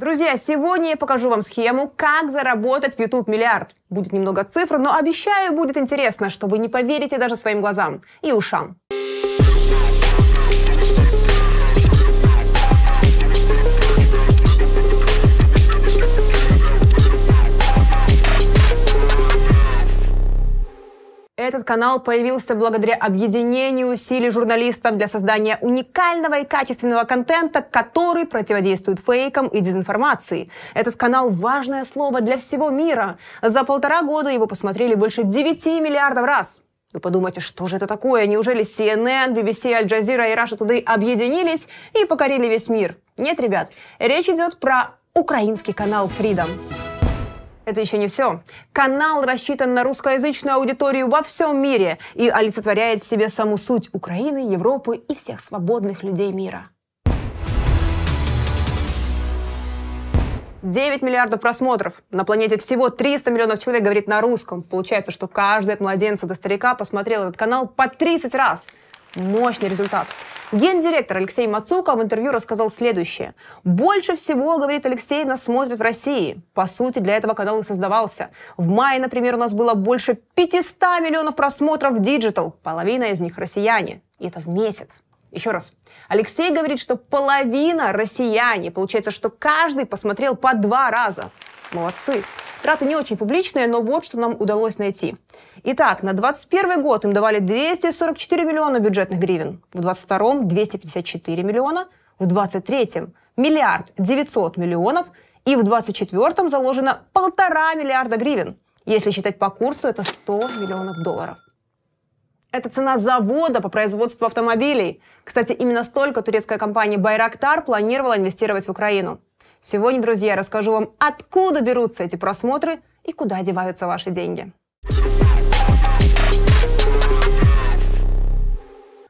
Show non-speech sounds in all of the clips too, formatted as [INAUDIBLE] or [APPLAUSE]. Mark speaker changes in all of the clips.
Speaker 1: Друзья, сегодня я покажу вам схему, как заработать в YouTube миллиард. Будет немного цифр, но обещаю, будет интересно, что вы не поверите даже своим глазам и ушам. Этот канал появился благодаря объединению усилий журналистов для создания уникального и качественного контента, который противодействует фейкам и дезинформации. Этот канал – важное слово для всего мира. За полтора года его посмотрели больше 9 миллиардов раз. Вы подумаете, что же это такое? Неужели CNN, BBC, Jazeera и Russia Today объединились и покорили весь мир? Нет, ребят, речь идет про украинский канал Freedom. Это еще не все. Канал рассчитан на русскоязычную аудиторию во всем мире и олицетворяет в себе саму суть Украины, Европы и всех свободных людей мира. 9 миллиардов просмотров. На планете всего 300 миллионов человек говорит на русском. Получается, что каждый от младенца до старика посмотрел этот канал по 30 раз. Мощный результат. Гендиректор Алексей Мацука в интервью рассказал следующее. «Больше всего, — говорит Алексей, — нас смотрят в России. По сути, для этого канал и создавался. В мае, например, у нас было больше 500 миллионов просмотров в Digital. Половина из них россияне. И это в месяц. Еще раз. Алексей говорит, что половина россияне. Получается, что каждый посмотрел по два раза. Молодцы. Траты не очень публичные, но вот что нам удалось найти. Итак, на 2021 год им давали 244 миллиона бюджетных гривен, в 2022 – 254 миллиона, в 2023 – миллиард 900 миллионов, и в 2024 заложено полтора миллиарда гривен. Если считать по курсу, это 100 миллионов долларов. Это цена завода по производству автомобилей. Кстати, именно столько турецкая компания Байрактар планировала инвестировать в Украину. Сегодня, друзья, я расскажу вам, откуда берутся эти просмотры и куда деваются ваши деньги.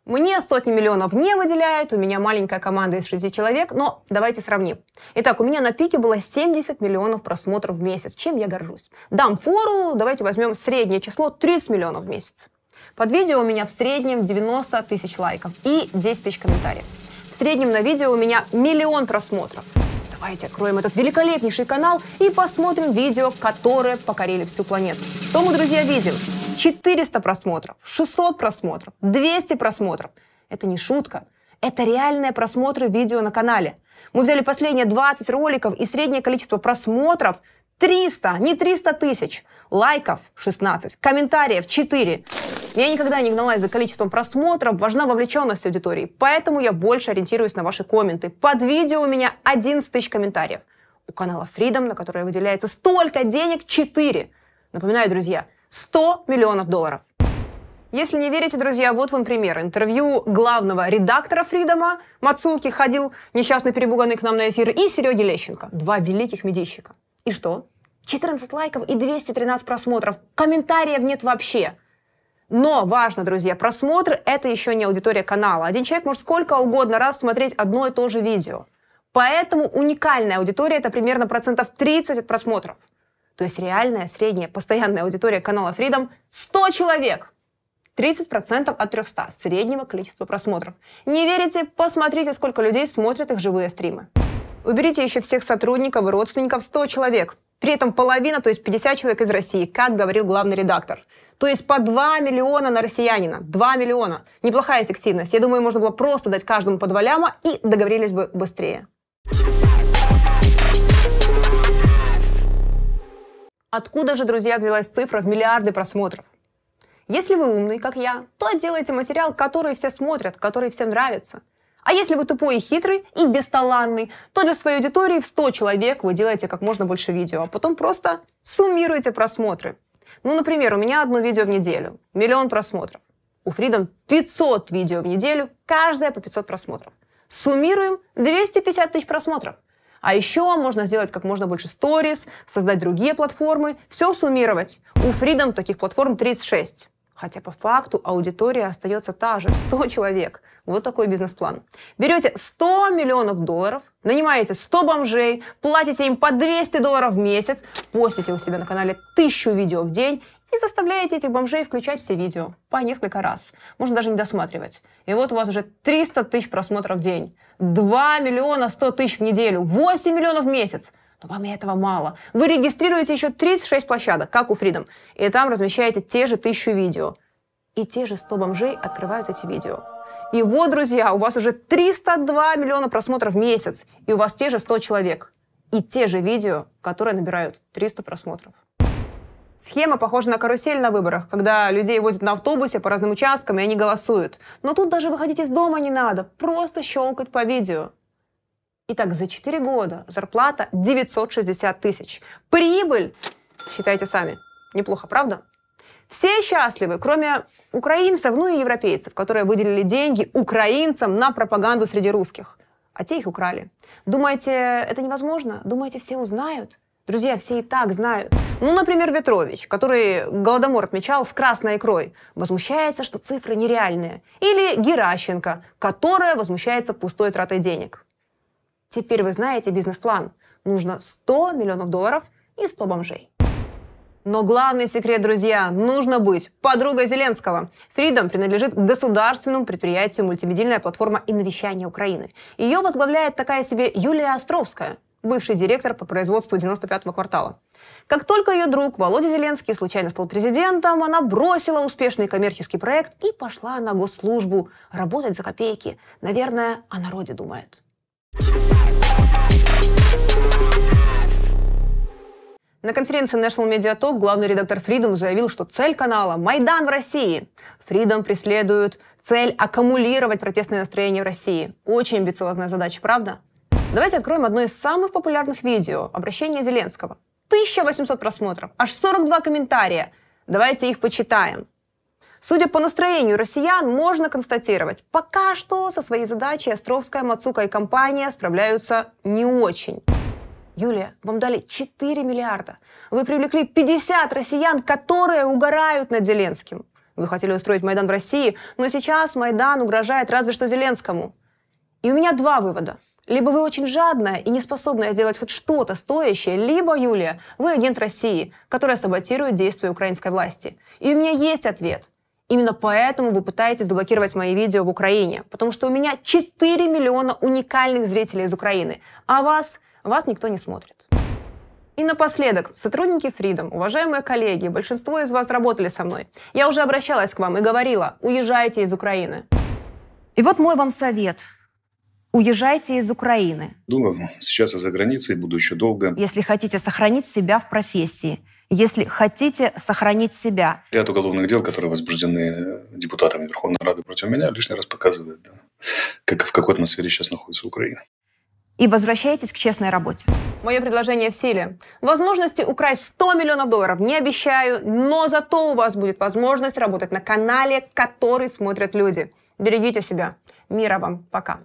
Speaker 1: Мне сотни миллионов не выделяют, у меня маленькая команда из 6 человек, но давайте сравним. Итак, у меня на пике было 70 миллионов просмотров в месяц, чем я горжусь. Дам фору, давайте возьмем среднее число 30 миллионов в месяц. Под видео у меня в среднем 90 тысяч лайков и 10 тысяч комментариев. В среднем на видео у меня миллион просмотров. Давайте откроем этот великолепнейший канал и посмотрим видео, которые покорили всю планету. Что мы, друзья, видим? 400 просмотров, 600 просмотров, 200 просмотров. Это не шутка. Это реальные просмотры видео на канале. Мы взяли последние 20 роликов и среднее количество просмотров 300, не 300 тысяч. Лайков 16, комментариев 4. Я никогда не гналась за количеством просмотров, важна вовлеченность аудитории, поэтому я больше ориентируюсь на ваши комменты. Под видео у меня 11 тысяч комментариев. У канала Freedom, на который выделяется столько денег, 4. Напоминаю, друзья, 100 миллионов долларов. Если не верите, друзья, вот вам пример. Интервью главного редактора Фридома Мацуки ходил несчастный перебуганный к нам на эфир и Сереги Лещенко. Два великих медийщика. И что? 14 лайков и 213 просмотров. Комментариев нет вообще. Но важно, друзья, просмотр – это еще не аудитория канала. Один человек может сколько угодно раз смотреть одно и то же видео. Поэтому уникальная аудитория – это примерно процентов 30 от просмотров. То есть реальная, средняя, постоянная аудитория канала Freedom – 100 человек. 30% от 300 среднего количества просмотров. Не верите? Посмотрите, сколько людей смотрят их живые стримы. Уберите еще всех сотрудников и родственников 100 человек. При этом половина, то есть 50 человек из России, как говорил главный редактор. То есть по 2 миллиона на россиянина. 2 миллиона. Неплохая эффективность. Я думаю, можно было просто дать каждому по 2 ляма и договорились бы быстрее. Откуда же, друзья, взялась цифра в миллиарды просмотров? Если вы умный, как я, то делайте материал, который все смотрят, который всем нравится. А если вы тупой и хитрый, и бесталанный, то для своей аудитории в 100 человек вы делаете как можно больше видео, а потом просто суммируете просмотры. Ну, например, у меня одно видео в неделю, миллион просмотров. У Freedom 500 видео в неделю, каждое по 500 просмотров. Суммируем 250 тысяч просмотров. А еще можно сделать как можно больше сторис, создать другие платформы, все суммировать. У Freedom таких платформ 36. Хотя по факту аудитория остается та же, 100 [LAUGHS] человек. Вот такой бизнес-план. Берете 100 миллионов долларов, нанимаете 100 бомжей, платите им по 200 долларов в месяц, постите у себя на канале 1000 видео в день и заставляете этих бомжей включать все видео по несколько раз. Можно даже не досматривать. И вот у вас уже 300 тысяч просмотров в день, 2 миллиона 100 тысяч в неделю, 8 миллионов в месяц. Но вам и этого мало. Вы регистрируете еще 36 площадок, как у Freedom, и там размещаете те же тысячу видео. И те же 100 бомжей открывают эти видео. И вот, друзья, у вас уже 302 миллиона просмотров в месяц, и у вас те же 100 человек. И те же видео, которые набирают 300 просмотров. Схема похожа на карусель на выборах, когда людей возят на автобусе по разным участкам, и они голосуют. Но тут даже выходить из дома не надо, просто щелкать по видео. Итак, за 4 года зарплата 960 тысяч. Прибыль, считайте сами, неплохо, правда? Все счастливы, кроме украинцев, ну и европейцев, которые выделили деньги украинцам на пропаганду среди русских. А те их украли. Думаете, это невозможно? Думаете, все узнают? Друзья, все и так знают. Ну, например, Ветрович, который Голодомор отмечал с красной икрой, возмущается, что цифры нереальные. Или Геращенко, которая возмущается пустой тратой денег. Теперь вы знаете бизнес-план. Нужно 100 миллионов долларов и 100 бомжей. Но главный секрет, друзья, нужно быть подругой Зеленского. Freedom принадлежит государственному предприятию мультимедийная платформа инвещания Украины. Ее возглавляет такая себе Юлия Островская – бывший директор по производству 95-го квартала. Как только ее друг Володя Зеленский случайно стал президентом, она бросила успешный коммерческий проект и пошла на госслужбу работать за копейки. Наверное, о народе думает. На конференции National Media Talk главный редактор Freedom заявил, что цель канала – Майдан в России. Freedom преследует цель аккумулировать протестное настроение в России. Очень амбициозная задача, правда? Давайте откроем одно из самых популярных видео – обращение Зеленского. 1800 просмотров, аж 42 комментария. Давайте их почитаем. Судя по настроению россиян, можно констатировать, пока что со своей задачей Островская, Мацука и компания справляются не очень. Юлия, вам дали 4 миллиарда. Вы привлекли 50 россиян, которые угорают над Зеленским. Вы хотели устроить Майдан в России, но сейчас Майдан угрожает разве что Зеленскому. И у меня два вывода – либо вы очень жадная и не способная сделать хоть что-то стоящее, либо, Юлия, вы агент России, которая саботирует действия украинской власти. И у меня есть ответ. Именно поэтому вы пытаетесь заблокировать мои видео в Украине, потому что у меня 4 миллиона уникальных зрителей из Украины, а вас, вас никто не смотрит. И напоследок, сотрудники Freedom, уважаемые коллеги, большинство из вас работали со мной. Я уже обращалась к вам и говорила, уезжайте из Украины. И вот мой вам совет – Уезжайте из Украины.
Speaker 2: Думаю, сейчас я за границей, буду еще долго.
Speaker 1: Если хотите сохранить себя в профессии, если хотите сохранить себя.
Speaker 2: Ряд уголовных дел, которые возбуждены депутатами Верховной Рады против меня, лишний раз показывает, да, как, в какой атмосфере сейчас находится Украина.
Speaker 1: И возвращайтесь к честной работе. Мое предложение в силе. Возможности украсть 100 миллионов долларов не обещаю, но зато у вас будет возможность работать на канале, который смотрят люди. Берегите себя. Мира вам. Пока.